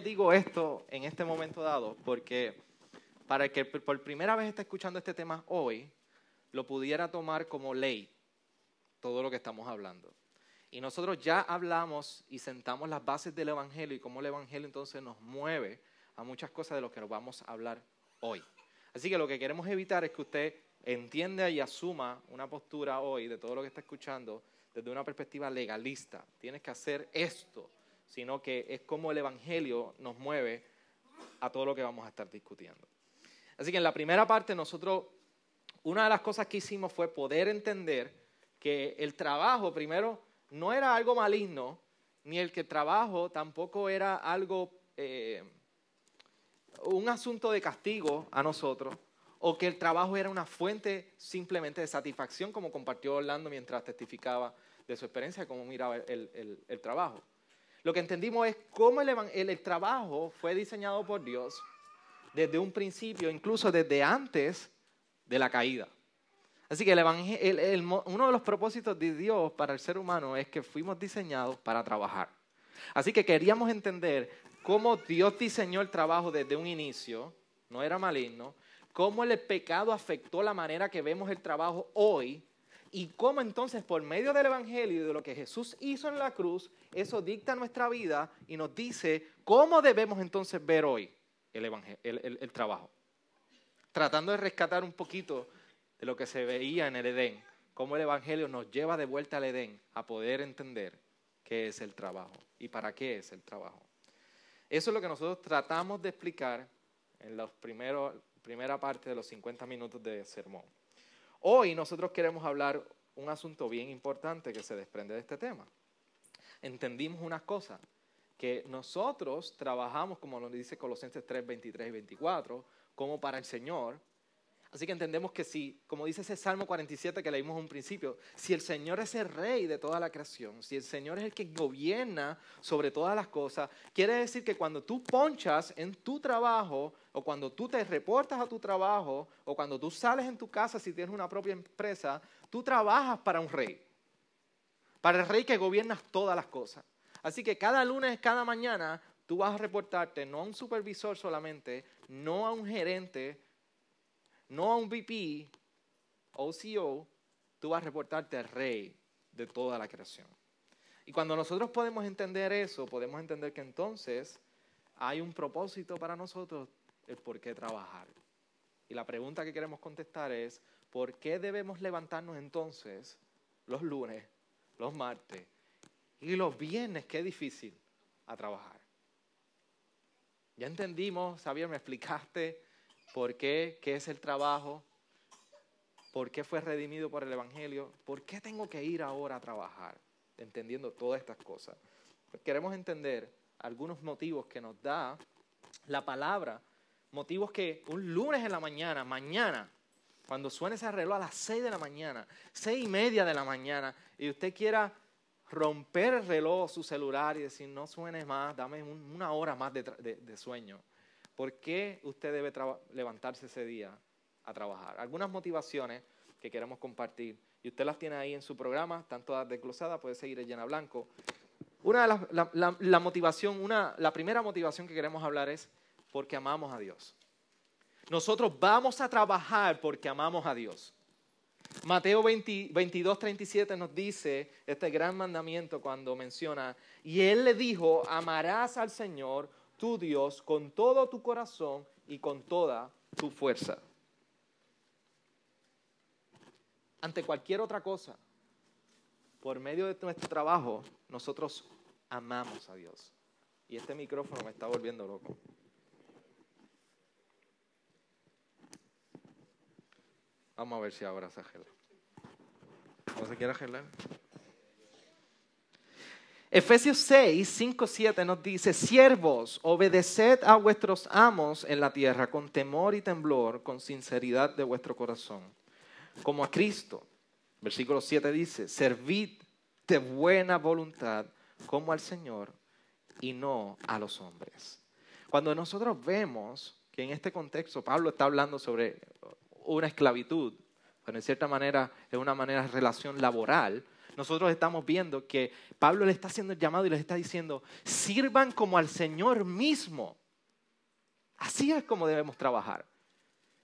digo esto en este momento dado? Porque para el que por primera vez está escuchando este tema hoy, lo pudiera tomar como ley, todo lo que estamos hablando. Y nosotros ya hablamos y sentamos las bases del Evangelio y cómo el Evangelio entonces nos mueve a muchas cosas de lo que vamos a hablar hoy. Así que lo que queremos evitar es que usted entienda y asuma una postura hoy de todo lo que está escuchando desde una perspectiva legalista. Tienes que hacer esto, sino que es como el Evangelio nos mueve a todo lo que vamos a estar discutiendo. Así que en la primera parte nosotros, una de las cosas que hicimos fue poder entender que el trabajo, primero, no era algo maligno, ni el que el trabajo tampoco era algo, eh, un asunto de castigo a nosotros, o que el trabajo era una fuente simplemente de satisfacción, como compartió Orlando mientras testificaba de su experiencia, cómo miraba el, trabajo. Lo que entendimos es cómo el trabajo fue diseñado por Dios desde un principio, incluso desde antes de la caída. Así que uno de los propósitos de Dios para el ser humano es que fuimos diseñados para trabajar. Así que queríamos entender cómo Dios diseñó el trabajo desde un inicio, no era maligno, cómo el pecado afectó la manera que vemos el trabajo hoy y cómo entonces por medio del Evangelio y de lo que Jesús hizo en la cruz, eso dicta nuestra vida y nos dice cómo debemos entonces ver hoy el, trabajo. Tratando de rescatar un poquito de lo que se veía en el Edén, cómo el Evangelio nos lleva de vuelta al Edén a poder entender qué es el trabajo y para qué es el trabajo. Eso es lo que nosotros tratamos de explicar en la primera parte de los 50 minutos de sermón. Hoy nosotros queremos hablar un asunto bien importante que se desprende de este tema. Entendimos unas cosas que nosotros trabajamos, como nos dice Colosenses 3, 23 y 24, como para el Señor. Así que entendemos que si, como dice ese Salmo 47 que leímos un principio, si el Señor es el rey de toda la creación, si el Señor es el que gobierna sobre todas las cosas, quiere decir que cuando tú ponchas en tu trabajo, o cuando tú te reportas a tu trabajo, o cuando tú sales en tu casa si tienes una propia empresa, tú trabajas para un rey, para el rey que gobierna todas las cosas. Así que cada lunes, cada mañana, tú vas a reportarte no a un supervisor solamente, no a un gerente, no a un VP o CEO, tú vas a reportarte al rey de toda la creación. Y cuando nosotros podemos entender eso, podemos entender que entonces hay un propósito para nosotros, el por qué trabajar. Y la pregunta que queremos contestar es, ¿por qué debemos levantarnos entonces los lunes, los martes y los viernes, qué difícil a trabajar. Ya entendimos, Xavier, me explicaste por qué, qué es el trabajo, por qué fue redimido por el Evangelio, por qué tengo que ir ahora a trabajar, entendiendo todas estas cosas. Pues queremos entender algunos motivos que nos da la palabra, motivos que un lunes en la mañana, mañana, cuando suene ese reloj a las seis de la mañana, seis y media de la mañana, y usted quiera romper el reloj, su celular y decir, no suene más, dame una hora más de, sueño. ¿Por qué usted debe levantarse ese día a trabajar? Algunas motivaciones que queremos compartir. Y usted las tiene ahí en su programa, están todas desglosadas, puede seguir en llena blanco. Una de las, la, motivación, una, la primera motivación que queremos hablar es porque amamos a Dios. Nosotros vamos a trabajar porque amamos a Dios. Mateo 22, 37 nos dice este gran mandamiento cuando menciona, y él le dijo, amarás al Señor tu Dios con todo tu corazón y con toda tu fuerza. Ante cualquier otra cosa, por medio de nuestro trabajo, nosotros amamos a Dios. Y este micrófono me está volviendo loco. Vamos a ver si ahora se arregla. ¿Cómo se quiere arreglar? Efesios 6, 5, 7 nos dice, siervos, obedeced a vuestros amos en la tierra con temor y temblor, con sinceridad de vuestro corazón, como a Cristo. Versículo 7 dice, servid de buena voluntad como al Señor y no a los hombres. Cuando nosotros vemos que en este contexto Pablo está hablando sobre una esclavitud, pero en cierta manera es una manera de relación laboral, nosotros estamos viendo que Pablo le está haciendo el llamado y les está diciendo, sirvan como al Señor mismo. Así es como debemos trabajar.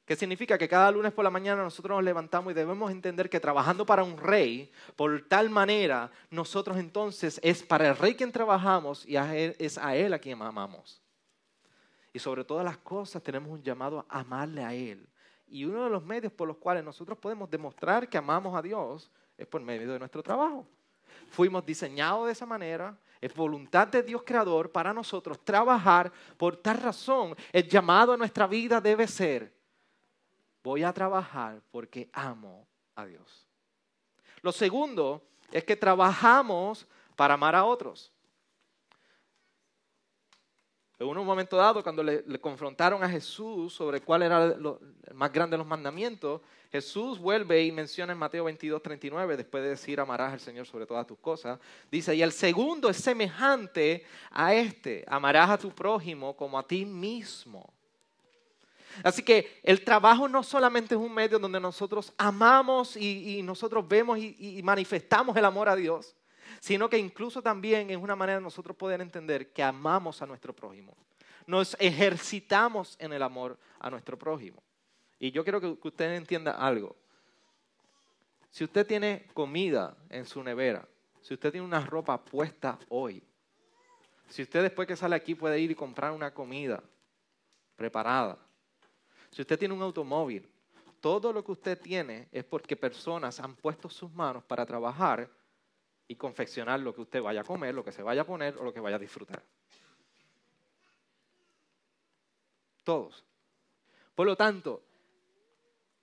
¿Qué significa? Que cada lunes por la mañana nosotros nos levantamos y debemos entender que trabajando para un rey, por tal manera, nosotros entonces es para el rey quien trabajamos y es a él a quien amamos. Y sobre todas las cosas tenemos un llamado a amarle a él. Y uno de los medios por los cuales nosotros podemos demostrar que amamos a Dios es por medio de nuestro trabajo. Fuimos diseñados de esa manera, es voluntad de Dios creador para nosotros trabajar. Por tal razón, el llamado a nuestra vida debe ser, voy a trabajar porque amo a Dios. Lo segundo es que trabajamos para amar a otros. En un momento dado, cuando le, confrontaron a Jesús sobre cuál era el más grande de los mandamientos, Jesús vuelve y menciona en Mateo 22, 39, después de decir amarás al Señor sobre todas tus cosas, dice, y el segundo es semejante a este, amarás a tu prójimo como a ti mismo. Así que el trabajo no solamente es un medio donde nosotros amamos y, nosotros vemos y manifestamos el amor a Dios, sino que incluso también es una manera de nosotros poder entender que amamos a nuestro prójimo. Nos ejercitamos en el amor a nuestro prójimo. Y yo quiero que usted entienda algo. Si usted tiene comida en su nevera, si usted tiene una ropa puesta hoy, si usted después que sale aquí puede ir y comprar una comida preparada, si usted tiene un automóvil, todo lo que usted tiene es porque personas han puesto sus manos para trabajar y confeccionar lo que usted vaya a comer, lo que se vaya a poner o lo que vaya a disfrutar. Todos. Por lo tanto,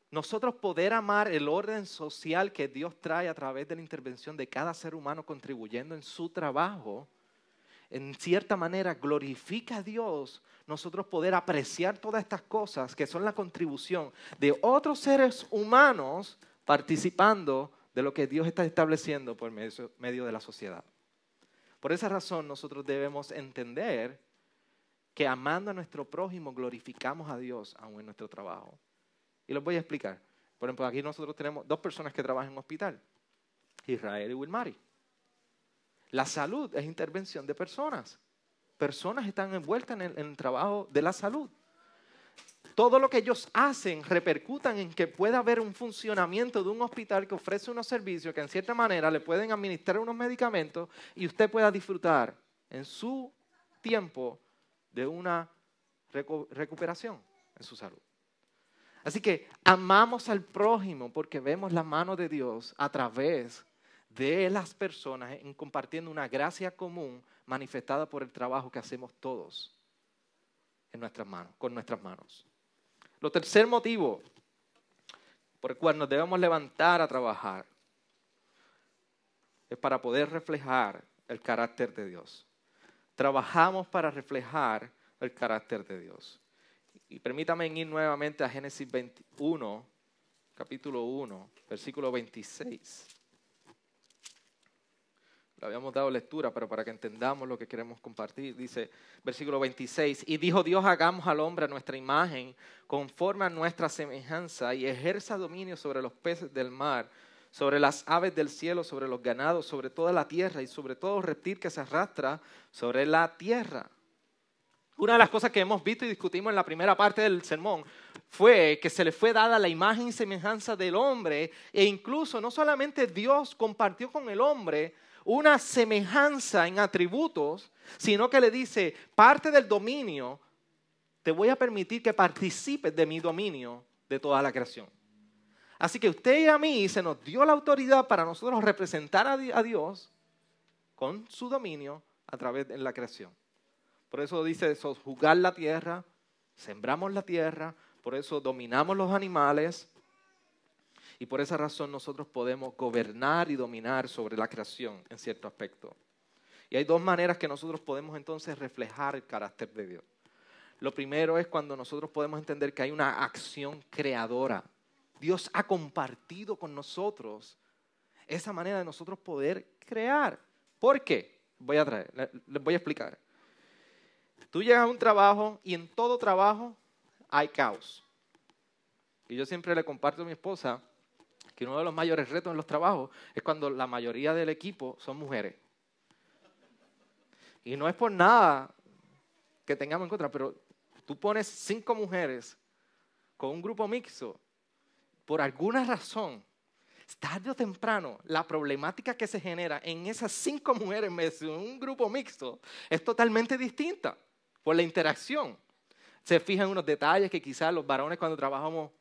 nosotros poder amar el orden social que Dios trae a través de la intervención de cada ser humano contribuyendo en su trabajo, en cierta manera glorifica a Dios, nosotros poder apreciar todas estas cosas que son la contribución de otros seres humanos participando de lo que Dios está estableciendo por medio de la sociedad. Por esa razón nosotros debemos entender que amando a nuestro prójimo glorificamos a Dios aún en nuestro trabajo. Y los voy a explicar. Por ejemplo, aquí nosotros tenemos dos personas que trabajan en hospital, Israel y Wilmary. La salud es intervención de personas. Personas están envueltas en el trabajo de la salud todo lo que ellos hacen repercutan en que pueda haber un funcionamiento de un hospital que ofrece unos servicios que en cierta manera le pueden administrar unos medicamentos y usted pueda disfrutar en su tiempo de una recuperación en su salud. Así que amamos al prójimo porque vemos la mano de Dios a través de las personas en compartiendo una gracia común manifestada por el trabajo que hacemos todos en nuestras manos, con nuestras manos. Lo tercer motivo por el cual nos debemos levantar a trabajar es para poder reflejar el carácter de Dios. Trabajamos para reflejar el carácter de Dios. Y permítame ir nuevamente a Génesis 21, capítulo 1, versículo 26. Le habíamos dado lectura, pero para que entendamos lo que queremos compartir, dice versículo 26, y dijo Dios, hagamos al hombre a nuestra imagen, conforme a nuestra semejanza, y ejerza dominio sobre los peces del mar, sobre las aves del cielo, sobre los ganados, sobre toda la tierra y sobre todo reptil que se arrastra sobre la tierra. Una de las cosas que hemos visto y discutimos en la primera parte del sermón fue que se le fue dada la imagen y semejanza del hombre e incluso no solamente Dios compartió con el hombre una semejanza en atributos, sino que le dice, parte del dominio, te voy a permitir que participes de mi dominio de toda la creación. Así que usted y a mí se nos dio la autoridad para nosotros representar a Dios con su dominio a través de la creación. Por eso dice jugar la tierra, sembramos la tierra, por eso dominamos los animales, y por esa razón nosotros podemos gobernar y dominar sobre la creación en cierto aspecto. Y hay dos maneras que nosotros podemos entonces reflejar el carácter de Dios. Lo primero es cuando nosotros podemos entender que hay una acción creadora. Dios ha compartido con nosotros esa manera de nosotros poder crear. ¿Por qué? Voy a traer, les voy a explicar. Tú llegas a un trabajo y en todo trabajo hay caos. Y yo siempre le comparto a mi esposa que uno de los mayores retos en los trabajos es cuando la mayoría del equipo son mujeres. Y no es por nada que tengamos en contra, pero tú pones cinco mujeres con un grupo mixto, por alguna razón, tarde o temprano, la problemática que se genera en esas cinco mujeres en un grupo mixto es totalmente distinta por la interacción. Se fijan unos detalles que quizás los varones cuando trabajamos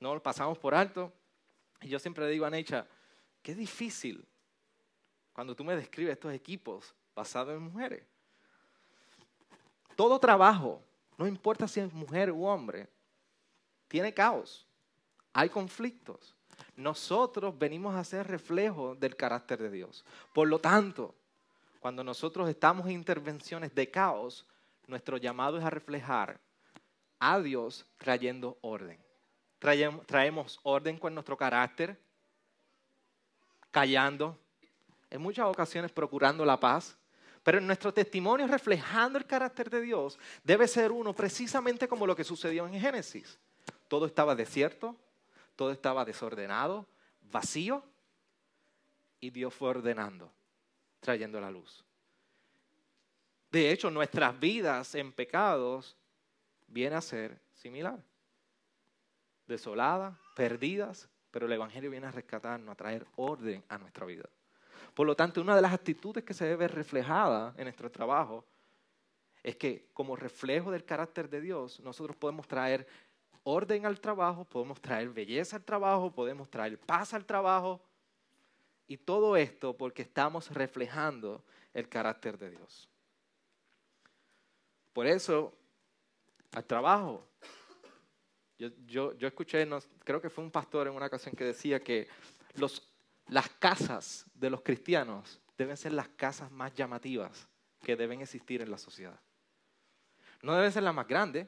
no los pasamos por alto. Y yo siempre le digo a Necha, qué difícil cuando tú me describes estos equipos basados en mujeres. Todo trabajo, no importa si es mujer u hombre, tiene caos, hay conflictos. Nosotros venimos a ser reflejo del carácter de Dios. Por lo tanto, cuando nosotros estamos en intervenciones de caos, nuestro llamado es a reflejar a Dios trayendo orden traemos orden con nuestro carácter, callando, en muchas ocasiones procurando la paz, pero en nuestro testimonio reflejando el carácter de Dios debe ser uno precisamente como lo que sucedió en Génesis. Todo estaba desierto, todo estaba desordenado, vacío, y Dios fue ordenando, trayendo la luz. De hecho, nuestras vidas en pecados viene a ser similar desoladas, perdidas, pero el Evangelio viene a rescatarnos, a traer orden a nuestra vida. Por lo tanto, una de las actitudes que se debe ver reflejada en nuestro trabajo es que como reflejo del carácter de Dios, nosotros podemos traer orden al trabajo, podemos traer belleza al trabajo, podemos traer paz al trabajo. Y todo esto porque estamos reflejando el carácter de Dios. Por eso, al trabajo yo, escuché, creo que fue un pastor en una ocasión que decía que las casas de los cristianos deben ser las casas más llamativas que deben existir en la sociedad. No deben ser las más grandes,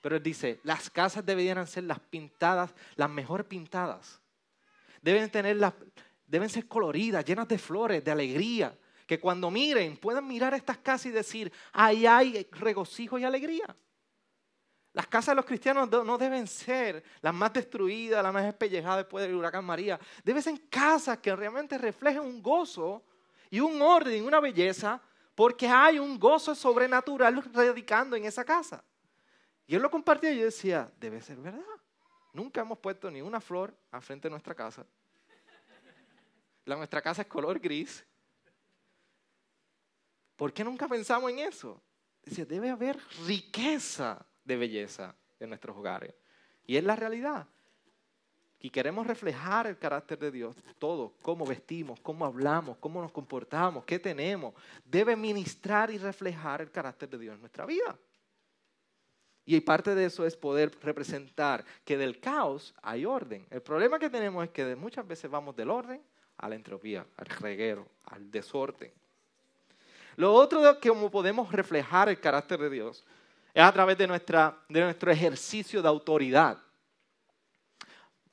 pero él dice, las casas deberían ser las pintadas, las mejor pintadas. Deben, tener deben ser coloridas, llenas de flores, de alegría. Que cuando miren, puedan mirar estas casas y decir, ahí hay regocijo y alegría. Las casas de los cristianos no deben ser las más destruidas, las más espellejadas después del huracán María. Deben ser casas que realmente reflejen un gozo y un orden, y una belleza, porque hay un gozo sobrenatural radicando en esa casa. Y él lo compartía y yo decía, debe ser verdad. Nunca hemos puesto ni una flor al frente de nuestra casa. La, nuestra casa es color gris. ¿Por qué nunca pensamos en eso? Dice, debe haber riqueza de belleza en nuestros hogares. Y es la realidad. Y queremos reflejar el carácter de Dios, todo, cómo vestimos, cómo hablamos, cómo nos comportamos, qué tenemos, debe ministrar y reflejar el carácter de Dios en nuestra vida. Y parte de eso es poder representar que del caos hay orden. El problema que tenemos es que muchas veces vamos del orden a la entropía, al reguero, al desorden. Lo otro que como podemos reflejar el carácter de Dios es a través de, nuestra, de nuestro ejercicio de autoridad.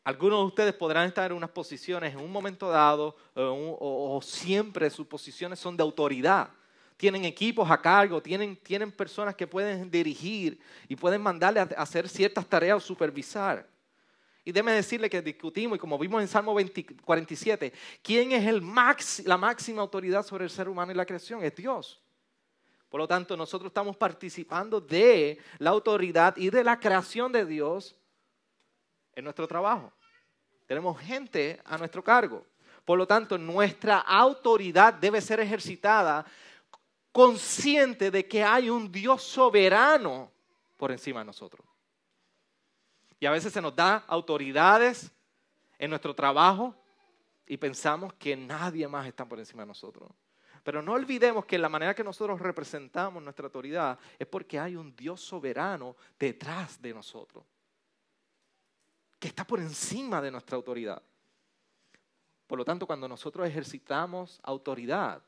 Algunos de ustedes podrán estar en unas posiciones en un momento dado o, siempre sus posiciones son de autoridad. Tienen equipos a cargo, tienen, tienen personas que pueden dirigir y pueden mandarle a hacer ciertas tareas o supervisar. Y déme decirle que discutimos, y como vimos en Salmo 47, ¿quién es el la máxima autoridad sobre el ser humano y la creación? Es Dios. Por lo tanto, nosotros estamos participando de la autoridad y de la creación de Dios en nuestro trabajo. Tenemos gente a nuestro cargo. Por lo tanto, nuestra autoridad debe ser ejercitada consciente de que hay un Dios soberano por encima de nosotros. Y a veces se nos da autoridades en nuestro trabajo y pensamos que nadie más está por encima de nosotros. Pero no olvidemos que la manera que nosotros representamos nuestra autoridad es porque hay un Dios soberano detrás de nosotros, que está por encima de nuestra autoridad. Por lo tanto, cuando nosotros ejercitamos autoridad,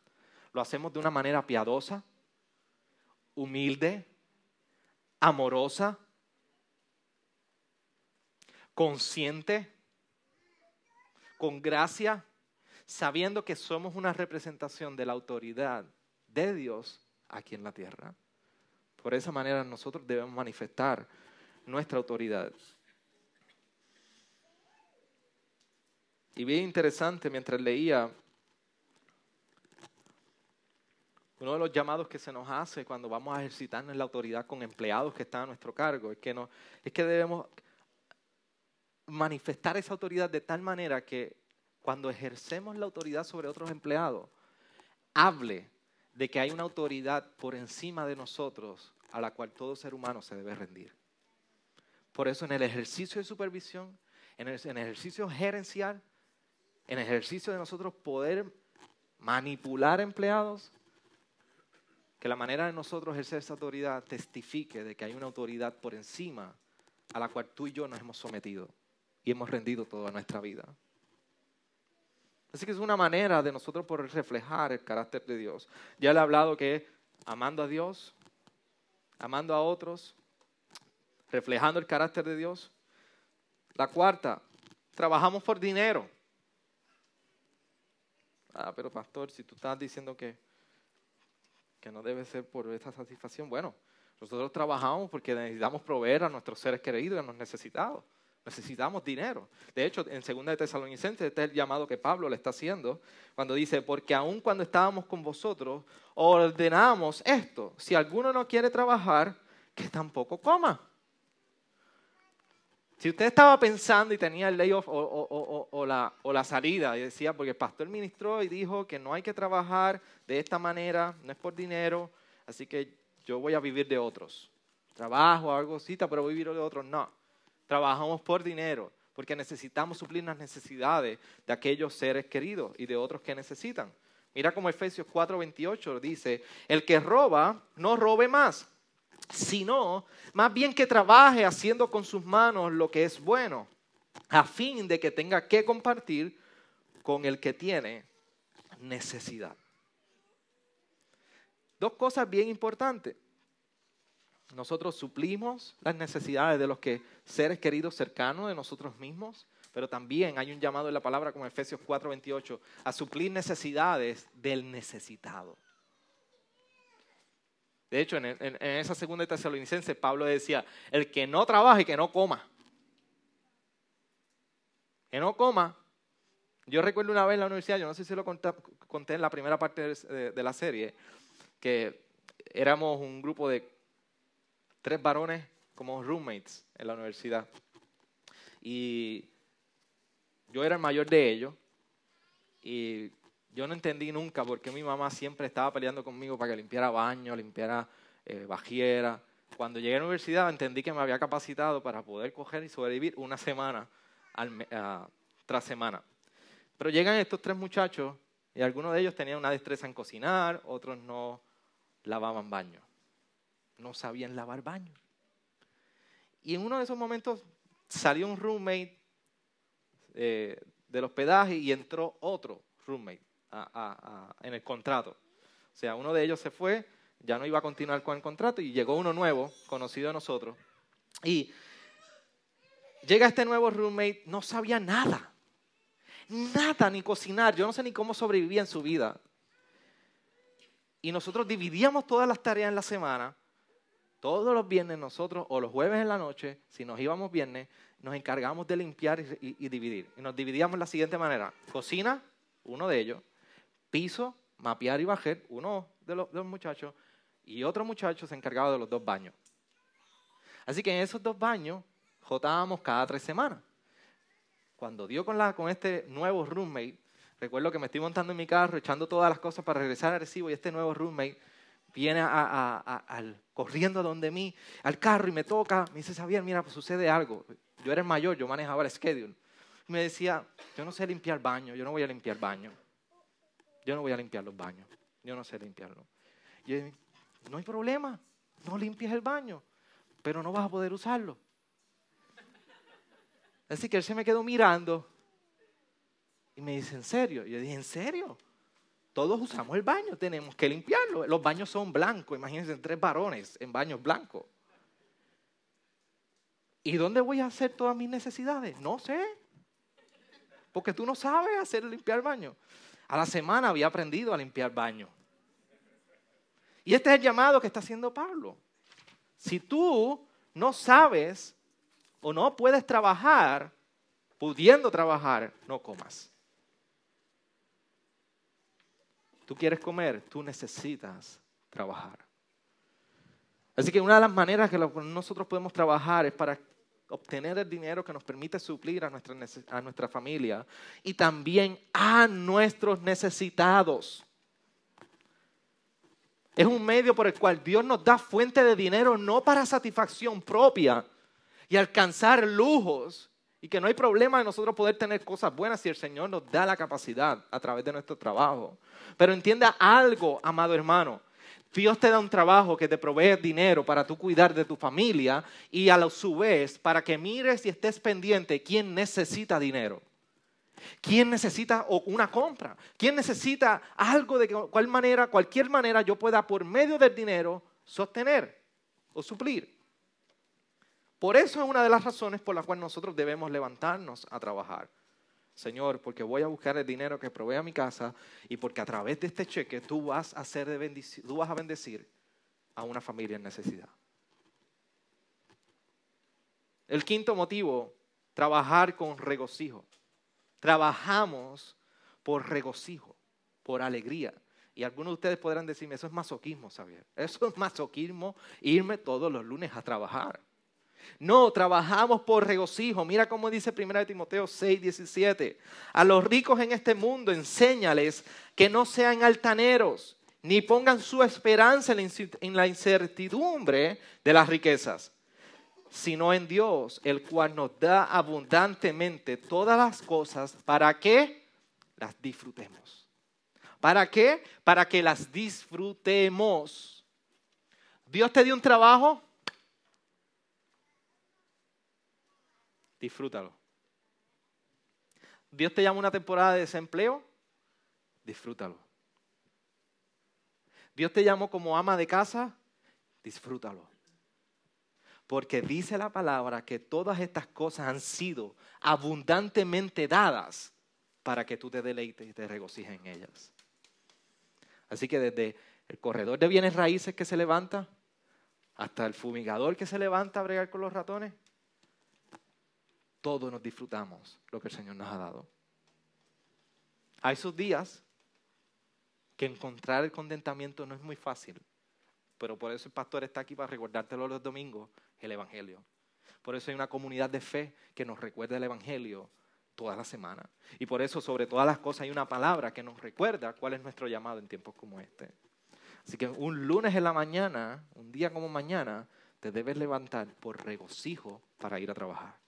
lo hacemos de una manera piadosa, humilde, amorosa, consciente, con gracia sabiendo que somos una representación de la autoridad de Dios aquí en la tierra. Por esa manera nosotros debemos manifestar nuestra autoridad. Y bien interesante mientras leía uno de los llamados que se nos hace cuando vamos a ejercitarnos la autoridad con empleados que están a nuestro cargo es que, no, es que debemos manifestar esa autoridad de tal manera que cuando ejercemos la autoridad sobre otros empleados, hable de que hay una autoridad por encima de nosotros a la cual todo ser humano se debe rendir. Por eso en el ejercicio de supervisión, en el, ejercicio gerencial, en el ejercicio de nosotros poder manipular empleados, que la manera de nosotros ejercer esa autoridad testifique de que hay una autoridad por encima a la cual tú y yo nos hemos sometido y hemos rendido toda nuestra vida. Así que es una manera de nosotros poder reflejar el carácter de Dios. Ya le he hablado que amando a Dios, amando a otros, reflejando el carácter de Dios. La cuarta, trabajamos por dinero. Ah, pero pastor, si tú estás diciendo que, que no debe ser por esta satisfacción, bueno, nosotros trabajamos porque necesitamos proveer a nuestros seres queridos y a los necesitados. Necesitamos dinero. De hecho, en 2 de Tesalonicenses, este es el llamado que Pablo le está haciendo, cuando dice, porque aun cuando estábamos con vosotros, ordenamos esto, si alguno no quiere trabajar, que tampoco coma. Si usted estaba pensando y tenía el layoff o, o, la, salida, y decía, porque el pastor ministró y dijo que no hay que trabajar de esta manera, no es por dinero, así que yo voy a vivir de otros. Trabajo, algo así, pero voy a vivir de otros. No. Trabajamos por dinero porque necesitamos suplir las necesidades de aquellos seres queridos y de otros que necesitan. Mira como Efesios 4:28 dice, el que roba, no robe más, sino más bien que trabaje haciendo con sus manos lo que es bueno, a fin de que tenga que compartir con el que tiene necesidad. Dos cosas bien importantes nosotros suplimos las necesidades de los que seres queridos cercanos de nosotros mismos, pero también hay un llamado en la palabra como Efesios 4:28 a suplir necesidades del necesitado. De hecho, en, esa segunda tesalonicense, Pablo decía, el que no trabaje, que no coma. Que no coma. Yo recuerdo una vez en la universidad, yo no sé si lo conté, en la primera parte de la serie, que éramos un grupo de tres varones como roommates en la universidad. Y yo era el mayor de ellos y yo no entendí nunca por qué mi mamá siempre estaba peleando conmigo para que limpiara baño, limpiara eh, bajiera. Cuando llegué a la universidad entendí que me había capacitado para poder coger y sobrevivir una semana tras semana. Pero llegan estos tres muchachos y algunos de ellos tenían una destreza en cocinar, otros no lavaban baño no sabían lavar baño. Y en uno de esos momentos salió un roommate eh, del hospedaje y entró otro roommate en el contrato. O sea, uno de ellos se fue, ya no iba a continuar con el contrato y llegó uno nuevo, conocido de nosotros. Y llega este nuevo roommate, no sabía nada. Nada, ni cocinar. Yo no sé ni cómo sobrevivía en su vida. Y nosotros dividíamos todas las tareas en la semana todos los viernes nosotros, o los jueves en la noche, si nos íbamos viernes, nos encargamos de limpiar y, dividir. Y nos dividíamos de la siguiente manera. Cocina, uno de ellos. Piso, mapear y bajar, uno de los, muchachos. Y otro muchacho se encargaba de los dos baños. Así que en esos dos baños jotábamos cada tres semanas. Cuando dio con, con este nuevo roommate, recuerdo que me estoy montando en mi carro, echando todas las cosas para regresar a Recibo y este nuevo roommate viene al, corriendo donde mí, al carro y me toca, me dice, Xavier, mira, pues sucede algo. Yo era el mayor, yo manejaba el schedule. Y me decía, yo no sé limpiar baño, yo no voy a limpiar baño. Yo no voy a limpiar los baños, yo no sé limpiarlo. Y yo, no hay problema, no limpies el baño, pero no vas a poder usarlo. Así que él se me quedó mirando y me dice, ¿en serio? Y yo dije, ¿en serio? Todos usamos el baño, tenemos que limpiarlo. Los baños son blancos, imagínense tres varones en baños blancos. ¿Y dónde voy a hacer todas mis necesidades? No sé. Porque tú no sabes hacer limpiar baño. A la semana había aprendido a limpiar baño. Y este es el llamado que está haciendo Pablo. Si tú no sabes o no puedes trabajar pudiendo trabajar, no comas. Tú quieres comer, tú necesitas trabajar. Así que una de las maneras que nosotros podemos trabajar es para obtener el dinero que nos permite suplir a nuestra, a nuestra familia y también a nuestros necesitados. Es un medio por el cual Dios nos da fuente de dinero no para satisfacción propia y alcanzar lujos y que no hay problema de nosotros poder tener cosas buenas si el Señor nos da la capacidad a través de nuestro trabajo. Pero entienda algo, amado hermano. Dios te da un trabajo que te provee dinero para tú cuidar de tu familia y a su vez para que mires y estés pendiente quién necesita dinero. ¿Quién necesita una compra? ¿Quién necesita algo de cual manera, cualquier manera yo pueda por medio del dinero sostener o suplir? Por eso es una de las razones por las cuales nosotros debemos levantarnos a trabajar. Señor, porque voy a buscar el dinero que provee a mi casa y porque a través de este cheque tú vas a, hacer de tú vas a bendecir a una familia en necesidad. El quinto motivo, trabajar con regocijo. Trabajamos por regocijo, por alegría. Y algunos de ustedes podrán decirme, eso es masoquismo, Xavier. Eso es masoquismo, irme todos los lunes a trabajar. No, trabajamos por regocijo. Mira cómo dice 1 Timoteo 6, 17. A los ricos en este mundo enséñales que no sean altaneros, ni pongan su esperanza en la incertidumbre de las riquezas, sino en Dios, el cual nos da abundantemente todas las cosas para que las disfrutemos. ¿Para qué? Para que las disfrutemos. Dios te dio un trabajo, disfrútalo. Dios te llama una temporada de desempleo, disfrútalo. Dios te llamó como ama de casa, disfrútalo. Porque dice la palabra que todas estas cosas han sido abundantemente dadas para que tú te deleites y te regocijes en ellas. Así que desde el corredor de bienes raíces que se levanta hasta el fumigador que se levanta a bregar con los ratones, todos nos disfrutamos lo que el Señor nos ha dado. Hay esos días que encontrar el contentamiento no es muy fácil, pero por eso el pastor está aquí para recordártelo los domingos, el Evangelio. Por eso hay una comunidad de fe que nos recuerda el Evangelio toda la semana. Y por eso, sobre todas las cosas, hay una palabra que nos recuerda cuál es nuestro llamado en tiempos como este. Así que un lunes en la mañana, un día como mañana, te debes levantar por regocijo para ir a trabajar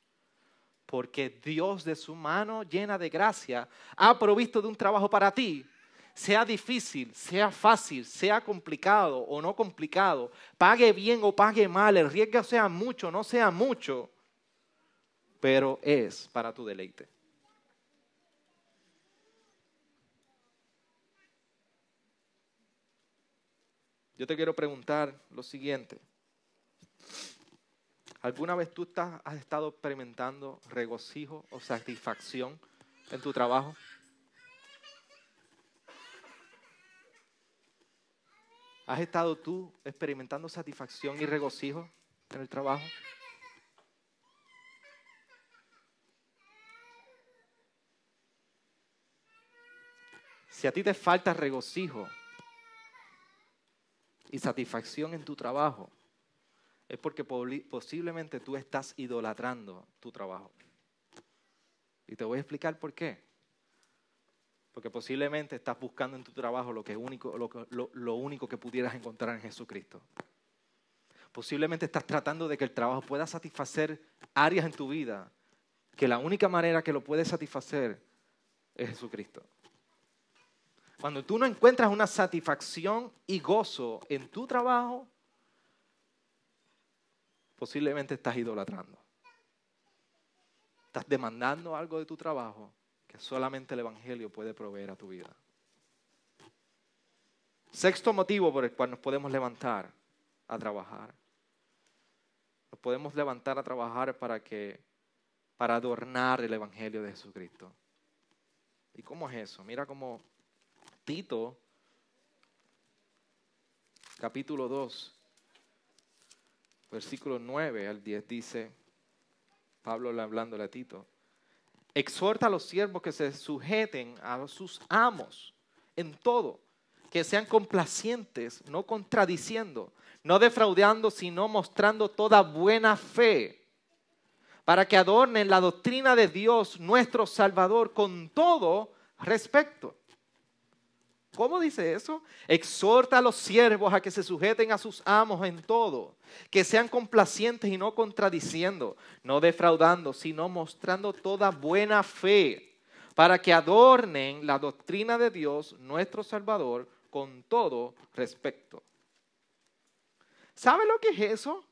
porque Dios de su mano llena de gracia ha provisto de un trabajo para ti. Sea difícil, sea fácil, sea complicado o no complicado, pague bien o pague mal, el riesgo sea mucho o no sea mucho, pero es para tu deleite. Yo te quiero preguntar lo siguiente. ¿Alguna vez tú has estado experimentando regocijo o satisfacción en tu trabajo? ¿Has estado tú experimentando satisfacción y regocijo en el trabajo? Si a ti te falta regocijo y satisfacción en tu trabajo, es porque posiblemente tú estás idolatrando tu trabajo. Y te voy a explicar por qué. Porque posiblemente estás buscando en tu trabajo lo, que único, lo, único que pudieras encontrar en Jesucristo. Posiblemente estás tratando de que el trabajo pueda satisfacer áreas en tu vida que la única manera que lo puede satisfacer es Jesucristo. Cuando tú no encuentras una satisfacción y gozo en tu trabajo, posiblemente estás idolatrando. Estás demandando algo de tu trabajo que solamente el Evangelio puede proveer a tu vida. Sexto motivo por el cual nos podemos levantar a trabajar. Nos podemos levantar a trabajar para que para adornar el evangelio de Jesucristo. ¿Y cómo es eso? Mira cómo Tito capítulo 2 versículo 9 al 10 dice, Pablo hablándole a Tito, exhorta a los siervos que se sujeten a sus amos en todo, que sean complacientes, no contradiciendo, no defraudando, sino mostrando toda buena fe, para que adornen la doctrina de Dios, nuestro Salvador, con todo respecto. ¿Cómo dice eso? Exhorta a los siervos a que se sujeten a sus amos en todo, que sean complacientes y no contradiciendo, no defraudando, sino mostrando toda buena fe, para que adornen la doctrina de Dios, nuestro Salvador, con todo respecto. ¿Sabe lo que es eso?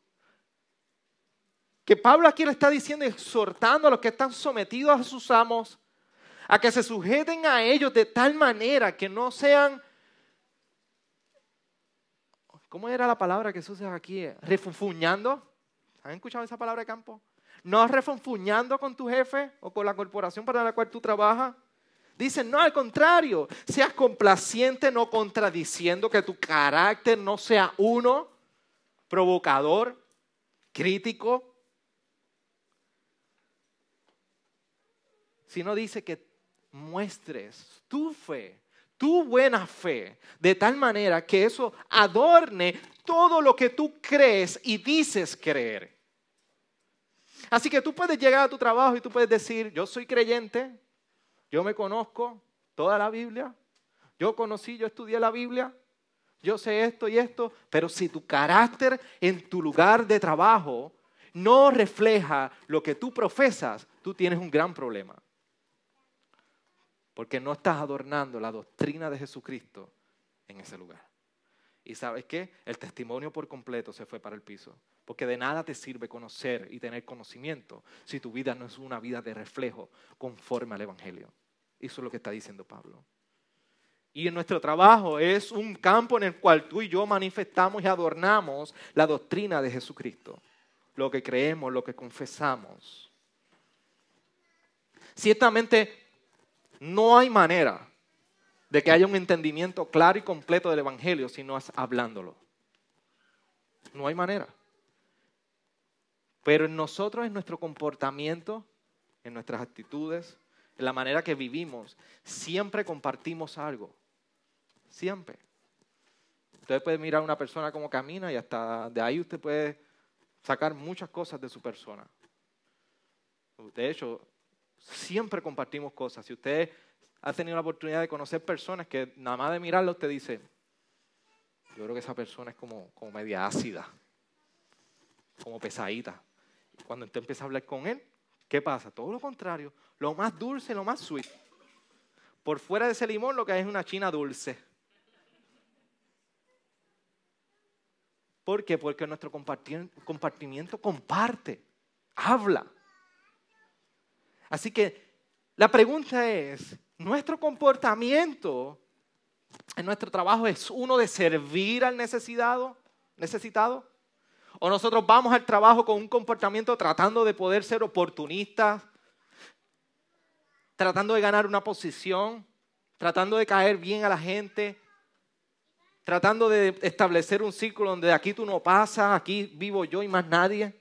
Que Pablo aquí le está diciendo, exhortando a los que están sometidos a sus amos, a que se sujeten a ellos de tal manera que no sean, ¿cómo era la palabra que se usa aquí? Refunfuñando. ¿Han escuchado esa palabra de campo? No refunfuñando con tu jefe o con la corporación para la cual tú trabajas. Dicen, no, al contrario, seas complaciente, no contradiciendo, que tu carácter no sea uno, provocador, crítico, sino dice que muestres tu fe, tu buena fe, de tal manera que eso adorne todo lo que tú crees y dices creer. Así que tú puedes llegar a tu trabajo y tú puedes decir, yo soy creyente, yo me conozco toda la Biblia, yo conocí, yo estudié la Biblia, yo sé esto y esto, pero si tu carácter en tu lugar de trabajo no refleja lo que tú profesas, tú tienes un gran problema porque no estás adornando la doctrina de Jesucristo en ese lugar. Y sabes qué? El testimonio por completo se fue para el piso. Porque de nada te sirve conocer y tener conocimiento si tu vida no es una vida de reflejo conforme al Evangelio. Eso es lo que está diciendo Pablo. Y en nuestro trabajo es un campo en el cual tú y yo manifestamos y adornamos la doctrina de Jesucristo. Lo que creemos, lo que confesamos. Ciertamente no hay manera de que haya un entendimiento claro y completo del Evangelio si no es hablándolo. No hay manera. Pero en nosotros, en nuestro comportamiento, en nuestras actitudes, en la manera que vivimos, siempre compartimos algo. Siempre. Usted puede mirar a una persona como camina y hasta de ahí usted puede sacar muchas cosas de su persona. De hecho, Siempre compartimos cosas. Si usted ha tenido la oportunidad de conocer personas que nada más de mirarlo usted dice, yo creo que esa persona es como, como media ácida, como pesadita. Y cuando usted empieza a hablar con él, ¿qué pasa? Todo lo contrario, lo más dulce, lo más sweet. Por fuera de ese limón lo que hay es una china dulce. ¿Por qué? Porque nuestro compartimiento comparte, habla. Así que la pregunta es, ¿nuestro comportamiento en nuestro trabajo es uno de servir al necesitado? necesitado? ¿O nosotros vamos al trabajo con un comportamiento tratando de poder ser oportunistas, tratando de ganar una posición, tratando de caer bien a la gente, tratando de establecer un círculo donde aquí tú no pasas, aquí vivo yo y más nadie?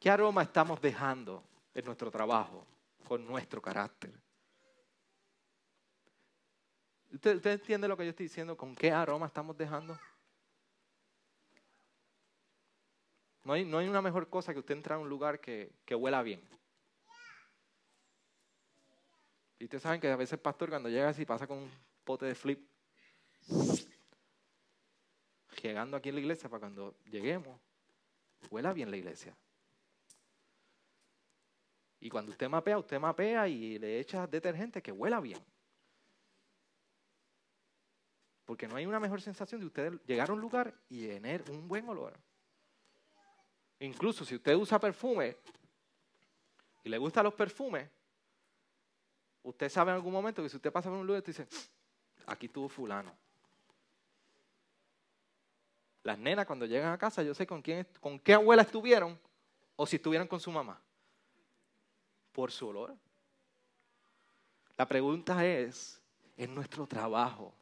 ¿Qué aroma estamos dejando en nuestro trabajo con nuestro carácter? ¿Usted, entiende lo que yo estoy diciendo? ¿Con qué aroma estamos dejando? No hay, no hay una mejor cosa que usted entrar a un lugar que, que huela bien. Y ustedes saben que a veces el pastor cuando llega así pasa con un pote de flip, llegando aquí en la iglesia para cuando lleguemos, huela bien la iglesia. Y cuando usted mapea, usted mapea y le echa detergente que huela bien. Porque no hay una mejor sensación de usted llegar a un lugar y tener un buen olor. Incluso si usted usa perfume y le gustan los perfumes, usted sabe en algún momento que si usted pasa por un lugar y dice, aquí estuvo fulano. Las nenas cuando llegan a casa, yo sé con quién, con qué abuela estuvieron o si estuvieron con su mamá por su olor. La pregunta es, en nuestro trabajo,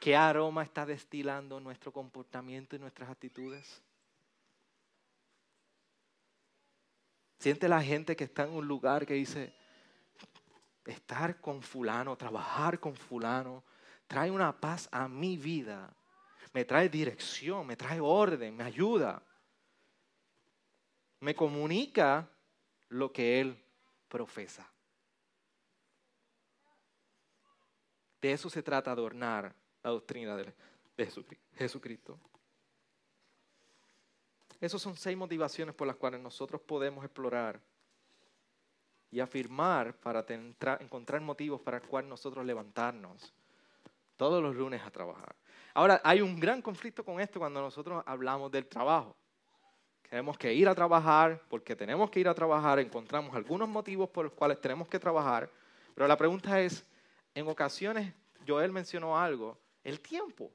¿qué aroma está destilando nuestro comportamiento y nuestras actitudes? Siente la gente que está en un lugar que dice, estar con fulano, trabajar con fulano, trae una paz a mi vida, me trae dirección, me trae orden, me ayuda, me comunica lo que él profesa. De eso se trata adornar la doctrina de Jesucristo. Esas son seis motivaciones por las cuales nosotros podemos explorar y afirmar para encontrar motivos para el cual nosotros levantarnos todos los lunes a trabajar. Ahora, hay un gran conflicto con esto cuando nosotros hablamos del trabajo. Tenemos que ir a trabajar, porque tenemos que ir a trabajar, encontramos algunos motivos por los cuales tenemos que trabajar, pero la pregunta es, en ocasiones Joel mencionó algo, el tiempo.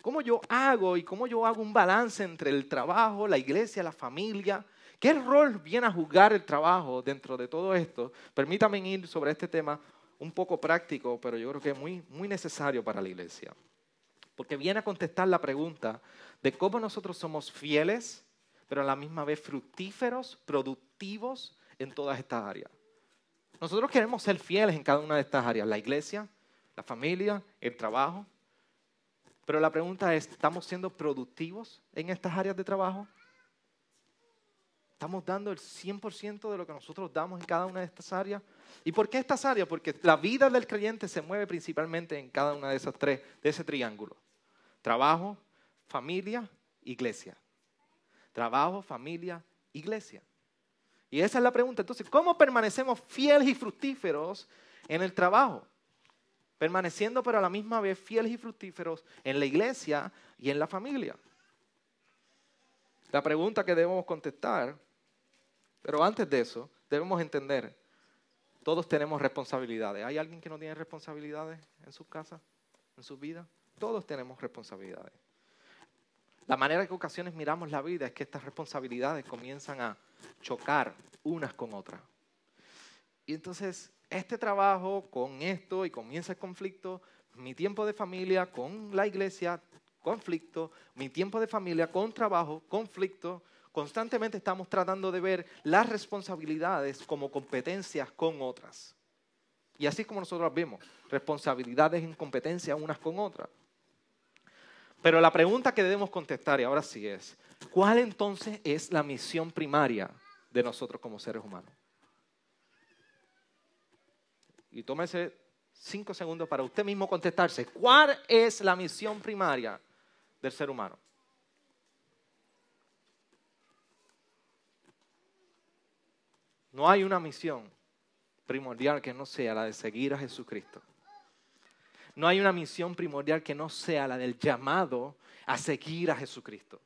¿Cómo yo hago y cómo yo hago un balance entre el trabajo, la iglesia, la familia? ¿Qué rol viene a jugar el trabajo dentro de todo esto? Permítame ir sobre este tema un poco práctico, pero yo creo que es muy, muy necesario para la iglesia. Porque viene a contestar la pregunta de cómo nosotros somos fieles, pero a la misma vez fructíferos, productivos en todas estas áreas. Nosotros queremos ser fieles en cada una de estas áreas, la iglesia, la familia, el trabajo, pero la pregunta es, ¿estamos siendo productivos en estas áreas de trabajo? ¿Estamos dando el 100% de lo que nosotros damos en cada una de estas áreas? ¿Y por qué estas áreas? Porque la vida del creyente se mueve principalmente en cada una de esas tres, de ese triángulo. Trabajo, familia, iglesia. Trabajo, familia, iglesia. Y esa es la pregunta. Entonces, ¿cómo permanecemos fieles y fructíferos en el trabajo? permaneciendo pero a la misma vez fieles y fructíferos en la iglesia y en la familia. La pregunta que debemos contestar, pero antes de eso, debemos entender, todos tenemos responsabilidades. ¿Hay alguien que no tiene responsabilidades en su casa, en su vida? Todos tenemos responsabilidades. La manera que ocasiones miramos la vida es que estas responsabilidades comienzan a chocar unas con otras. Y entonces este trabajo con esto y comienza el conflicto, mi tiempo de familia con la iglesia, conflicto, mi tiempo de familia con trabajo, conflicto. Constantemente estamos tratando de ver las responsabilidades como competencias con otras. Y así como nosotros vemos, responsabilidades en competencia unas con otras. Pero la pregunta que debemos contestar, y ahora sí es, ¿cuál entonces es la misión primaria de nosotros como seres humanos? y tómese cinco segundos para usted mismo contestarse, ¿cuál es la misión primaria del ser humano? No hay una misión primordial que no sea la de seguir a Jesucristo. No hay una misión primordial que no sea la del llamado a seguir a Jesucristo.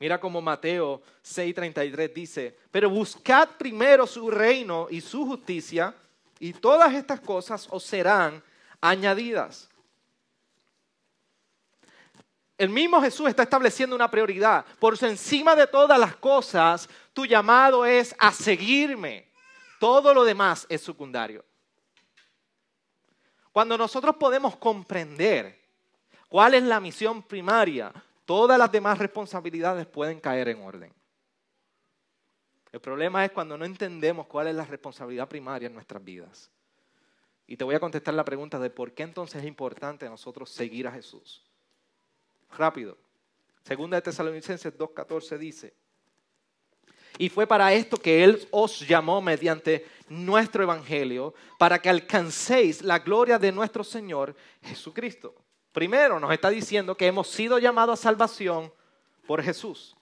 Mira como Mateo 6:33 dice, pero buscad primero su reino y su justicia y todas estas cosas os serán añadidas. El mismo Jesús está estableciendo una prioridad. Por encima de todas las cosas, tu llamado es a seguirme. Todo lo demás es secundario. Cuando nosotros podemos comprender cuál es la misión primaria, todas las demás responsabilidades pueden caer en orden. El problema es cuando no entendemos cuál es la responsabilidad primaria en nuestras vidas. Y te voy a contestar la pregunta de por qué entonces es importante nosotros seguir a Jesús. Rápido. Segunda de Tesalonicenses 2.14 dice, y fue para esto que Él os llamó mediante nuestro Evangelio, para que alcancéis la gloria de nuestro Señor Jesucristo. Primero nos está diciendo que hemos sido llamados a salvación por Jesús.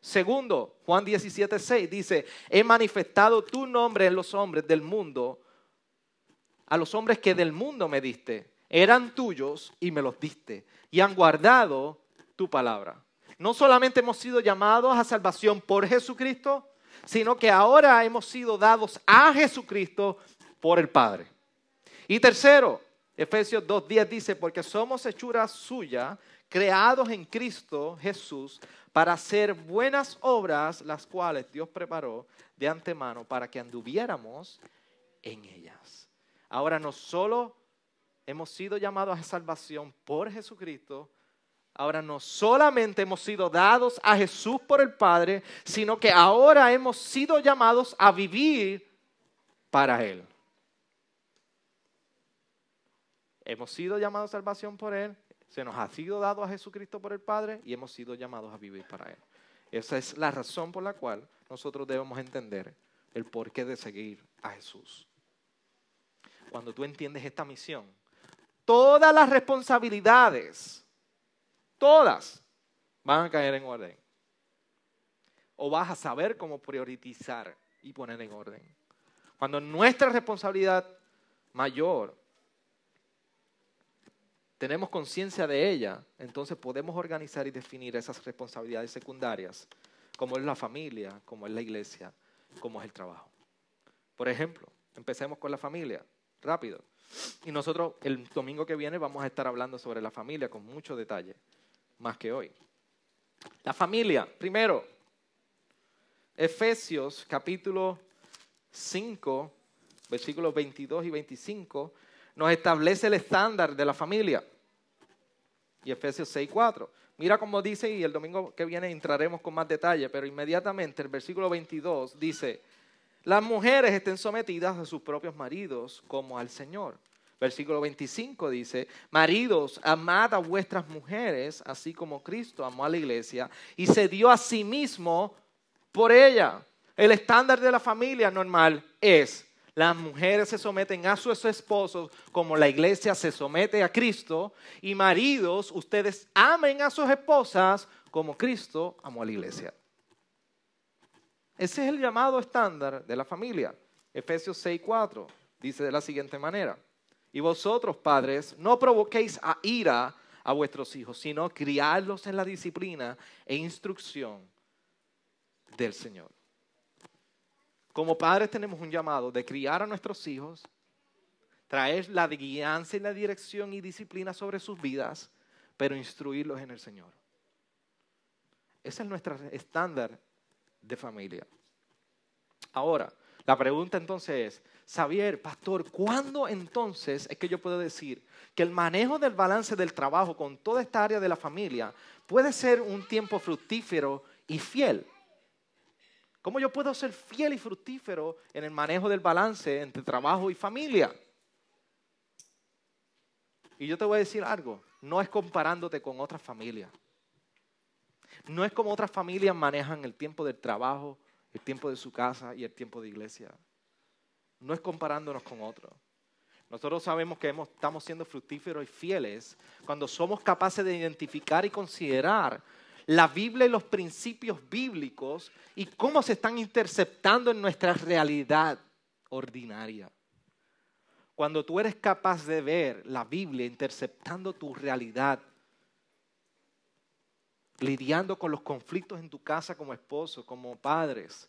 Segundo, Juan 17, 6 dice, he manifestado tu nombre en los hombres del mundo, a los hombres que del mundo me diste. Eran tuyos y me los diste. Y han guardado tu palabra. No solamente hemos sido llamados a salvación por Jesucristo, sino que ahora hemos sido dados a Jesucristo por el Padre. Y tercero, Efesios 2.10 dice, porque somos hechura suya, creados en Cristo Jesús para hacer buenas obras, las cuales Dios preparó de antemano para que anduviéramos en ellas. Ahora no solo hemos sido llamados a salvación por Jesucristo, Ahora no solamente hemos sido dados a Jesús por el Padre, sino que ahora hemos sido llamados a vivir para Él. Hemos sido llamados a salvación por Él, se nos ha sido dado a Jesucristo por el Padre y hemos sido llamados a vivir para Él. Esa es la razón por la cual nosotros debemos entender el porqué de seguir a Jesús. Cuando tú entiendes esta misión, todas las responsabilidades, todas, van a caer en orden. O vas a saber cómo priorizar y poner en orden. Cuando nuestra responsabilidad mayor tenemos conciencia de ella, entonces podemos organizar y definir esas responsabilidades secundarias, como es la familia, como es la iglesia, como es el trabajo. Por ejemplo, empecemos con la familia, rápido. Y nosotros el domingo que viene vamos a estar hablando sobre la familia con mucho detalle, más que hoy. La familia, primero, Efesios capítulo 5, versículos 22 y 25 nos establece el estándar de la familia. Y Efesios 6.4. Mira cómo dice, y el domingo que viene entraremos con más detalle, pero inmediatamente el versículo 22 dice, las mujeres estén sometidas a sus propios maridos como al Señor. Versículo 25 dice, maridos, amad a vuestras mujeres, así como Cristo amó a la iglesia y se dio a sí mismo por ella. El estándar de la familia normal es las mujeres se someten a sus esposos como la iglesia se somete a Cristo. Y maridos, ustedes amen a sus esposas como Cristo amó a la iglesia. Ese es el llamado estándar de la familia. Efesios 6:4 dice de la siguiente manera. Y vosotros, padres, no provoquéis a ira a vuestros hijos, sino criarlos en la disciplina e instrucción del Señor. Como padres tenemos un llamado de criar a nuestros hijos, traer la guianza y la dirección y disciplina sobre sus vidas, pero instruirlos en el Señor. Ese es nuestro estándar de familia. Ahora, la pregunta entonces es, Xavier, pastor, ¿cuándo entonces es que yo puedo decir que el manejo del balance del trabajo con toda esta área de la familia puede ser un tiempo fructífero y fiel? ¿Cómo yo puedo ser fiel y fructífero en el manejo del balance entre trabajo y familia? Y yo te voy a decir algo, no es comparándote con otras familias. No es como otras familias manejan el tiempo del trabajo, el tiempo de su casa y el tiempo de iglesia. No es comparándonos con otros. Nosotros sabemos que estamos siendo fructíferos y fieles cuando somos capaces de identificar y considerar la Biblia y los principios bíblicos y cómo se están interceptando en nuestra realidad ordinaria. Cuando tú eres capaz de ver la Biblia interceptando tu realidad, lidiando con los conflictos en tu casa como esposo, como padres,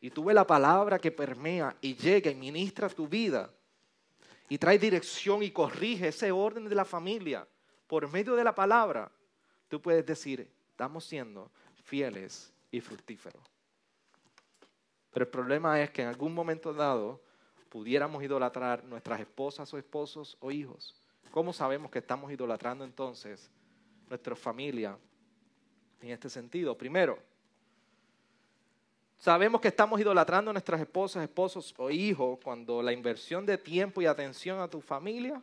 y tú ves la palabra que permea y llega y ministra tu vida, y trae dirección y corrige ese orden de la familia por medio de la palabra, tú puedes decir, estamos siendo fieles y fructíferos. Pero el problema es que en algún momento dado pudiéramos idolatrar nuestras esposas o esposos o hijos. ¿Cómo sabemos que estamos idolatrando entonces nuestra familia en este sentido? Primero, sabemos que estamos idolatrando nuestras esposas, esposos o hijos cuando la inversión de tiempo y atención a tu familia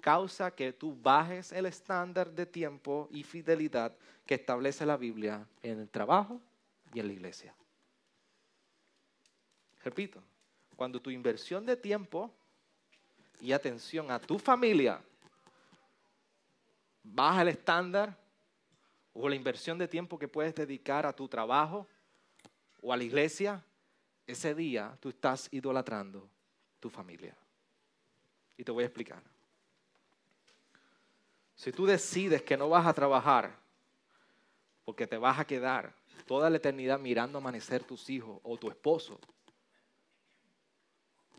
causa que tú bajes el estándar de tiempo y fidelidad que establece la Biblia en el trabajo y en la iglesia. Repito, cuando tu inversión de tiempo y atención a tu familia baja el estándar o la inversión de tiempo que puedes dedicar a tu trabajo o a la iglesia, ese día tú estás idolatrando tu familia. Y te voy a explicar. Si tú decides que no vas a trabajar porque te vas a quedar toda la eternidad mirando amanecer tus hijos o tu esposo,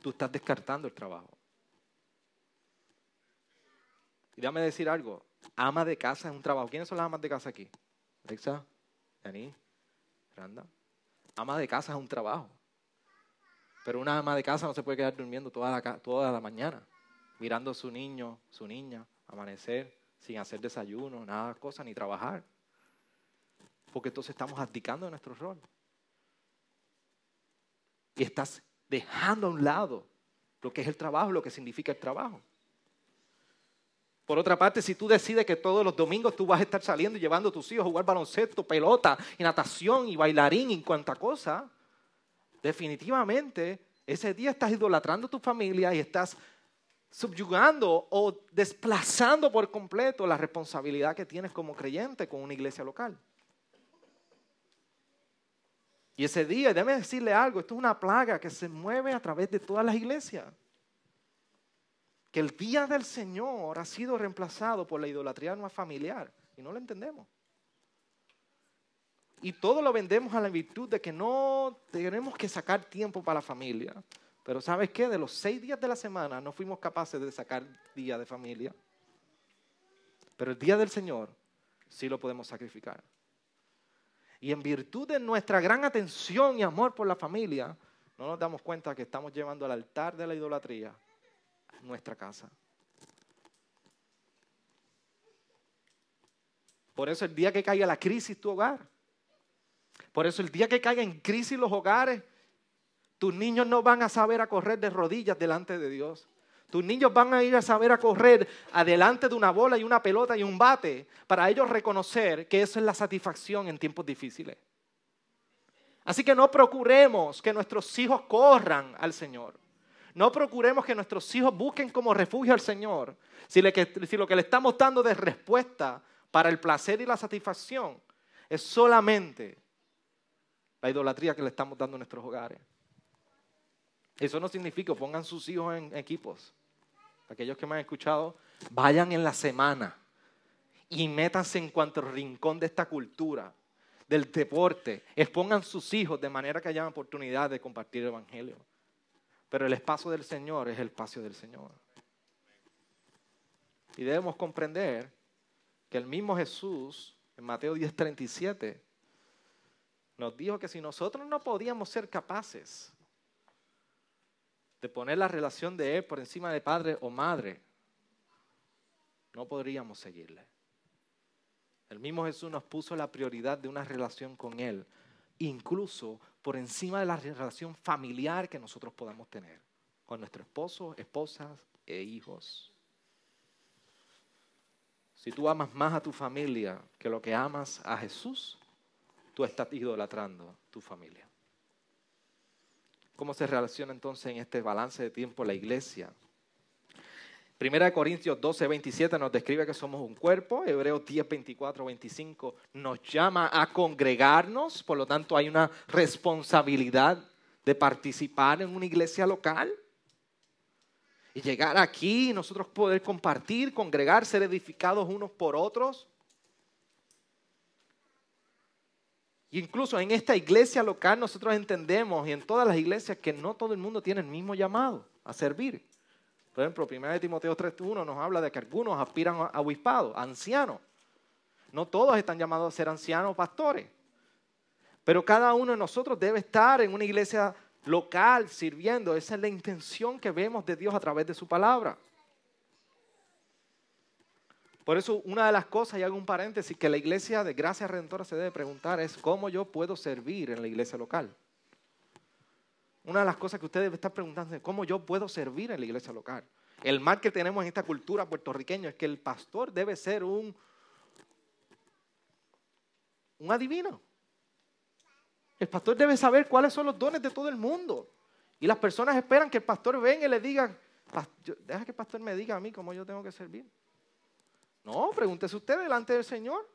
tú estás descartando el trabajo. Y déjame decir algo, ama de casa es un trabajo. ¿Quiénes son las amas de casa aquí? Alexa, Dani, Randa. Ama de casa es un trabajo. Pero una ama de casa no se puede quedar durmiendo toda la, toda la mañana, mirando a su niño, su niña, amanecer, sin hacer desayuno, nada, cosa, ni trabajar. Porque entonces estamos abdicando de nuestro rol. Y estás dejando a un lado lo que es el trabajo, lo que significa el trabajo. Por otra parte, si tú decides que todos los domingos tú vas a estar saliendo y llevando a tus hijos a jugar baloncesto, pelota, y natación, y bailarín, y cuanta cosa, definitivamente ese día estás idolatrando a tu familia y estás subyugando o desplazando por completo la responsabilidad que tienes como creyente con una iglesia local. Y ese día, déjame decirle algo, esto es una plaga que se mueve a través de todas las iglesias. Que el día del Señor ha sido reemplazado por la idolatría más familiar y no lo entendemos. Y todo lo vendemos a la virtud de que no tenemos que sacar tiempo para la familia. Pero ¿sabes qué? De los seis días de la semana no fuimos capaces de sacar día de familia. Pero el día del Señor sí lo podemos sacrificar. Y en virtud de nuestra gran atención y amor por la familia, no nos damos cuenta que estamos llevando al altar de la idolatría nuestra casa. Por eso el día que caiga la crisis tu hogar, por eso el día que caiga en crisis los hogares, tus niños no van a saber a correr de rodillas delante de Dios. Tus niños van a ir a saber a correr adelante de una bola y una pelota y un bate para ellos reconocer que eso es la satisfacción en tiempos difíciles. Así que no procuremos que nuestros hijos corran al Señor. No procuremos que nuestros hijos busquen como refugio al Señor. Si, lo que le estamos dando de respuesta para el placer y la satisfacción es solamente la idolatría que le estamos dando a nuestros hogares. Eso no significa pongan sus hijos en equipos. Aquellos que me han escuchado, vayan en la semana y métanse en cuanto rincón de esta cultura, del deporte. Expongan sus hijos de manera que haya oportunidad de compartir el Evangelio. Pero el espacio del Señor es el espacio del Señor. Y debemos comprender que el mismo Jesús, en Mateo 10:37, nos dijo que si nosotros no podíamos ser capaces de poner la relación de Él por encima de padre o madre, no podríamos seguirle. El mismo Jesús nos puso la prioridad de una relación con Él, incluso por encima de la relación familiar que nosotros podamos tener con nuestro esposo, esposas e hijos. Si tú amas más a tu familia que lo que amas a Jesús, tú estás idolatrando tu familia. ¿Cómo se relaciona entonces en este balance de tiempo la iglesia? Primera de Corintios 12, 27 nos describe que somos un cuerpo. Hebreos 10, 24, 25 nos llama a congregarnos. Por lo tanto, hay una responsabilidad de participar en una iglesia local. Y llegar aquí y nosotros poder compartir, congregar, ser edificados unos por otros. Incluso en esta iglesia local nosotros entendemos y en todas las iglesias que no todo el mundo tiene el mismo llamado a servir. Por ejemplo, 1 Timoteo 3.1 nos habla de que algunos aspiran a obispado, a ancianos. No todos están llamados a ser ancianos pastores. Pero cada uno de nosotros debe estar en una iglesia local sirviendo. Esa es la intención que vemos de Dios a través de su palabra. Por eso una de las cosas, y hago un paréntesis, que la iglesia de Gracia Redentora se debe preguntar es cómo yo puedo servir en la iglesia local. Una de las cosas que usted debe estar preguntando es cómo yo puedo servir en la iglesia local. El mal que tenemos en esta cultura puertorriqueña es que el pastor debe ser un, un adivino. El pastor debe saber cuáles son los dones de todo el mundo. Y las personas esperan que el pastor venga y le diga, deja que el pastor me diga a mí cómo yo tengo que servir. No, pregúntese usted delante del Señor.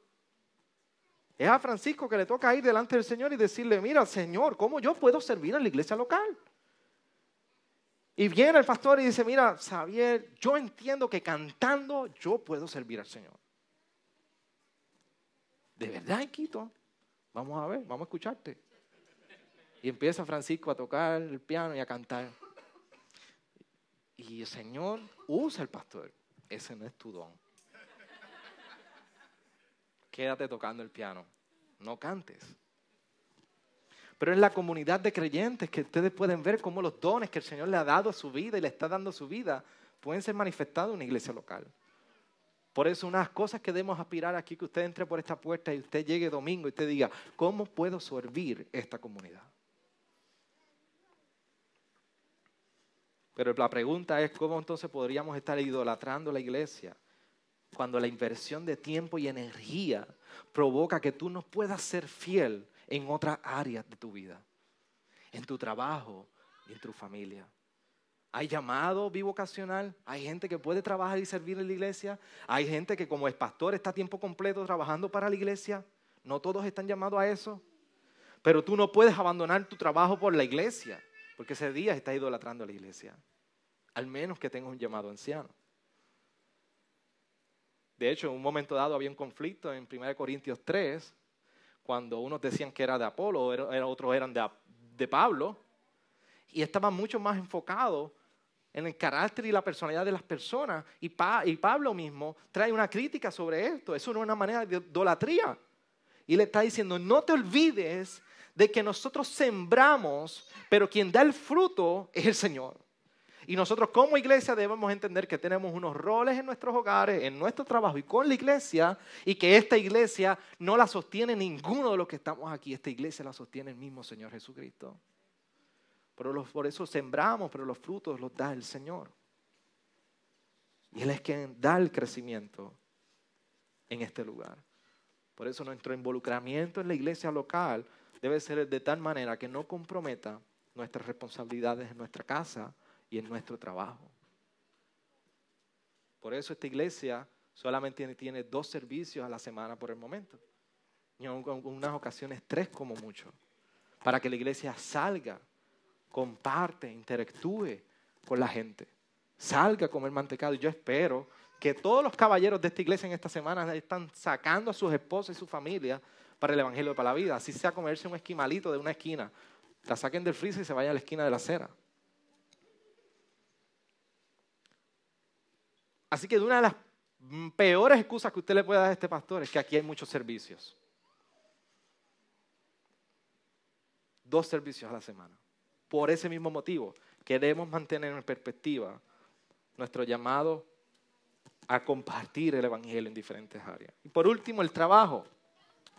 Es a Francisco que le toca ir delante del Señor y decirle, mira, Señor, ¿cómo yo puedo servir en la iglesia local? Y viene el pastor y dice, mira, Xavier, yo entiendo que cantando yo puedo servir al Señor. ¿De verdad, Quito? Vamos a ver, vamos a escucharte. Y empieza Francisco a tocar el piano y a cantar. Y el Señor usa el pastor. Ese no es tu don quédate tocando el piano, no cantes. Pero en la comunidad de creyentes que ustedes pueden ver cómo los dones que el Señor le ha dado a su vida y le está dando a su vida pueden ser manifestados en una iglesia local. Por eso unas cosas que debemos aspirar aquí, que usted entre por esta puerta y usted llegue domingo y usted diga, ¿cómo puedo servir esta comunidad? Pero la pregunta es, ¿cómo entonces podríamos estar idolatrando la iglesia cuando la inversión de tiempo y energía provoca que tú no puedas ser fiel en otras áreas de tu vida? En tu trabajo y en tu familia. Hay llamado bivocacional, hay gente que puede trabajar y servir en la iglesia, hay gente que como es pastor está tiempo completo trabajando para la iglesia. No todos están llamados a eso. Pero tú no puedes abandonar tu trabajo por la iglesia, porque ese día estás idolatrando a la iglesia. Al menos que tengas un llamado anciano. De hecho, en un momento dado había un conflicto en 1 Corintios 3, cuando unos decían que era de Apolo, otros eran de, de Pablo, y estaban mucho más enfocados en el carácter y la personalidad de las personas. Y, Pablo mismo trae una crítica sobre esto. Eso no es una manera de idolatría. Y le está diciendo, no te olvides de que nosotros sembramos, pero quien da el fruto es el Señor. Y nosotros como iglesia debemos entender que tenemos unos roles en nuestros hogares, en nuestro trabajo y con la iglesia, y que esta iglesia no la sostiene ninguno de los que estamos aquí, esta iglesia la sostiene el mismo Señor Jesucristo por eso sembramos, pero los frutos los da el Señor. Y Él es quien da el crecimiento en este lugar. Por eso nuestro involucramiento en la iglesia local debe ser de tal manera que no comprometa nuestras responsabilidades en nuestra casa y en nuestro trabajo. Por eso esta iglesia solamente tiene, dos servicios a la semana por el momento. Y en unas ocasiones tres como mucho. Para que la iglesia salga comparte, interactúe con la gente. Salga a comer mantecado. Yo espero que todos los caballeros de esta iglesia en esta semana están sacando a sus esposas y su familia para el Evangelio para la vida. Así sea comerse un esquimalito de una esquina. La saquen del freezer y se vayan a la esquina de la acera. Así que una de las peores excusas que usted le puede dar a este pastor es que aquí hay muchos servicios. Dos servicios a la semana. Por ese mismo motivo, queremos mantener en perspectiva nuestro llamado a compartir el Evangelio en diferentes áreas. Y por último, el trabajo.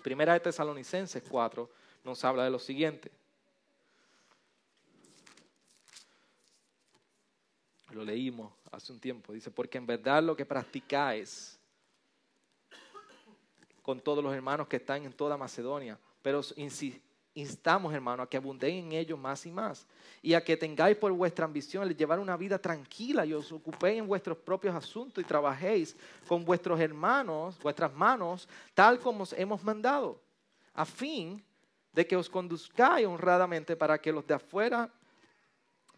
Primera de Tesalonicenses 4 nos habla de lo siguiente. Lo leímos hace un tiempo. Dice, porque en verdad lo que practicáis con todos los hermanos que están en toda Macedonia, pero instamos, hermano, a que abundéis en ellos más y más. Y a que tengáis por vuestra ambición el llevar una vida tranquila y os ocupéis en vuestros propios asuntos y trabajéis con vuestros hermanos, vuestras manos, tal como os hemos mandado, a fin de que os conduzcáis honradamente para que los de afuera,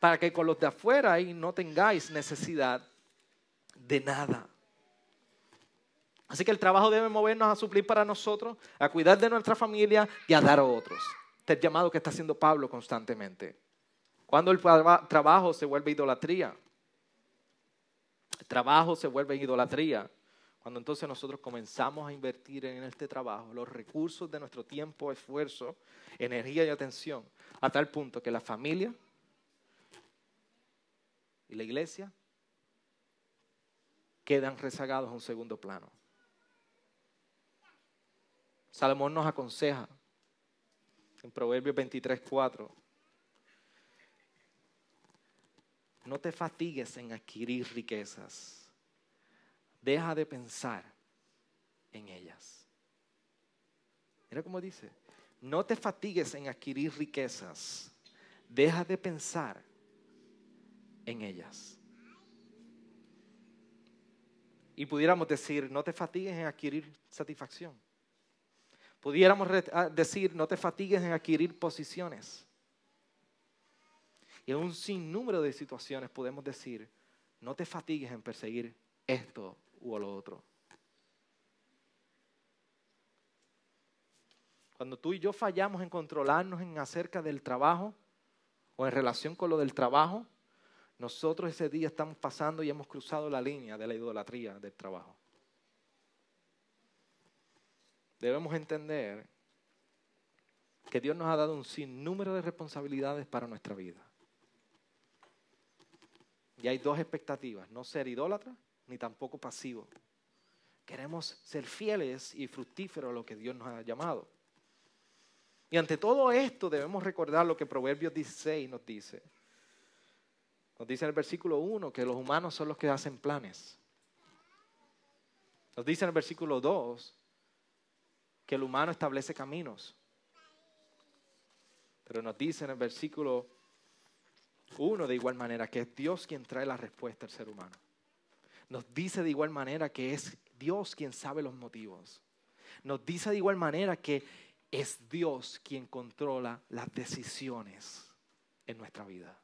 para que con los de afuera y no tengáis necesidad de nada. Así que el trabajo debe movernos a suplir para nosotros, a cuidar de nuestra familia y a dar a otros. Este es el llamado que está haciendo Pablo constantemente. Cuando el trabajo se vuelve idolatría. El trabajo se vuelve idolatría. Cuando entonces nosotros comenzamos a invertir en este trabajo los recursos de nuestro tiempo, esfuerzo, energía y atención, a tal punto que la familia y la iglesia quedan rezagados a un segundo plano. Salomón nos aconseja en Proverbios 23, 4. No te fatigues en adquirir riquezas. Deja de pensar en ellas. Mira cómo dice. No te fatigues en adquirir riquezas. Deja de pensar en ellas. Y pudiéramos decir, no te fatigues en adquirir satisfacción. Pudiéramos ah, decir, no te fatigues en adquirir posiciones. Y en un sinnúmero de situaciones podemos decir, no te fatigues en perseguir esto u lo otro. Cuando tú y yo fallamos en controlarnos en acerca del trabajo o en relación con lo del trabajo, nosotros ese día estamos pasando y hemos cruzado la línea de la idolatría del trabajo debemos entender que Dios nos ha dado un sinnúmero de responsabilidades para nuestra vida. Y hay dos expectativas, no ser idólatra ni tampoco pasivo. Queremos ser fieles y fructíferos a lo que Dios nos ha llamado. Y ante todo esto debemos recordar lo que Proverbios 16 nos dice. Nos dice en el versículo 1 que los humanos son los que hacen planes. Nos dice en el versículo 2 que el humano establece caminos. Pero nos dice en el versículo 1 de igual manera que es Dios quien trae la respuesta al ser humano. Nos dice de igual manera que es Dios quien sabe los motivos. Nos dice de igual manera que es Dios quien controla las decisiones en nuestra vida.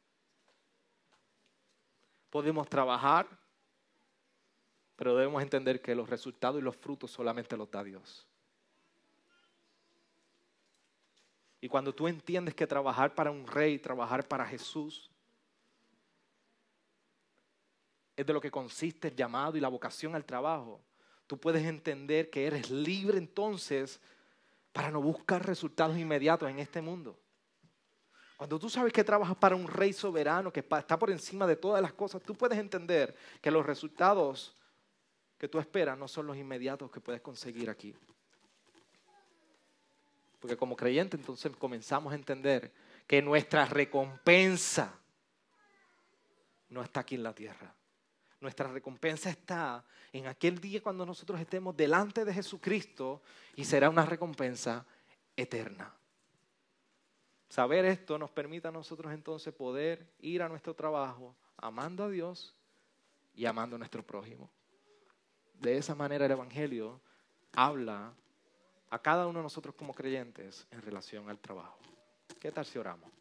Podemos trabajar, pero debemos entender que los resultados y los frutos solamente los da Dios. Y cuando tú entiendes que trabajar para un rey, trabajar para Jesús, es de lo que consiste el llamado y la vocación al trabajo, tú puedes entender que eres libre entonces para no buscar resultados inmediatos en este mundo. Cuando tú sabes que trabajas para un rey soberano que está por encima de todas las cosas, tú puedes entender que los resultados que tú esperas no son los inmediatos que puedes conseguir aquí. Porque como creyente entonces comenzamos a entender que nuestra recompensa no está aquí en la tierra. Nuestra recompensa está en aquel día cuando nosotros estemos delante de Jesucristo y será una recompensa eterna. Saber esto nos permite a nosotros entonces poder ir a nuestro trabajo amando a Dios y amando a nuestro prójimo. De esa manera el Evangelio habla a cada uno de nosotros como creyentes en relación al trabajo. ¿Qué tal si oramos?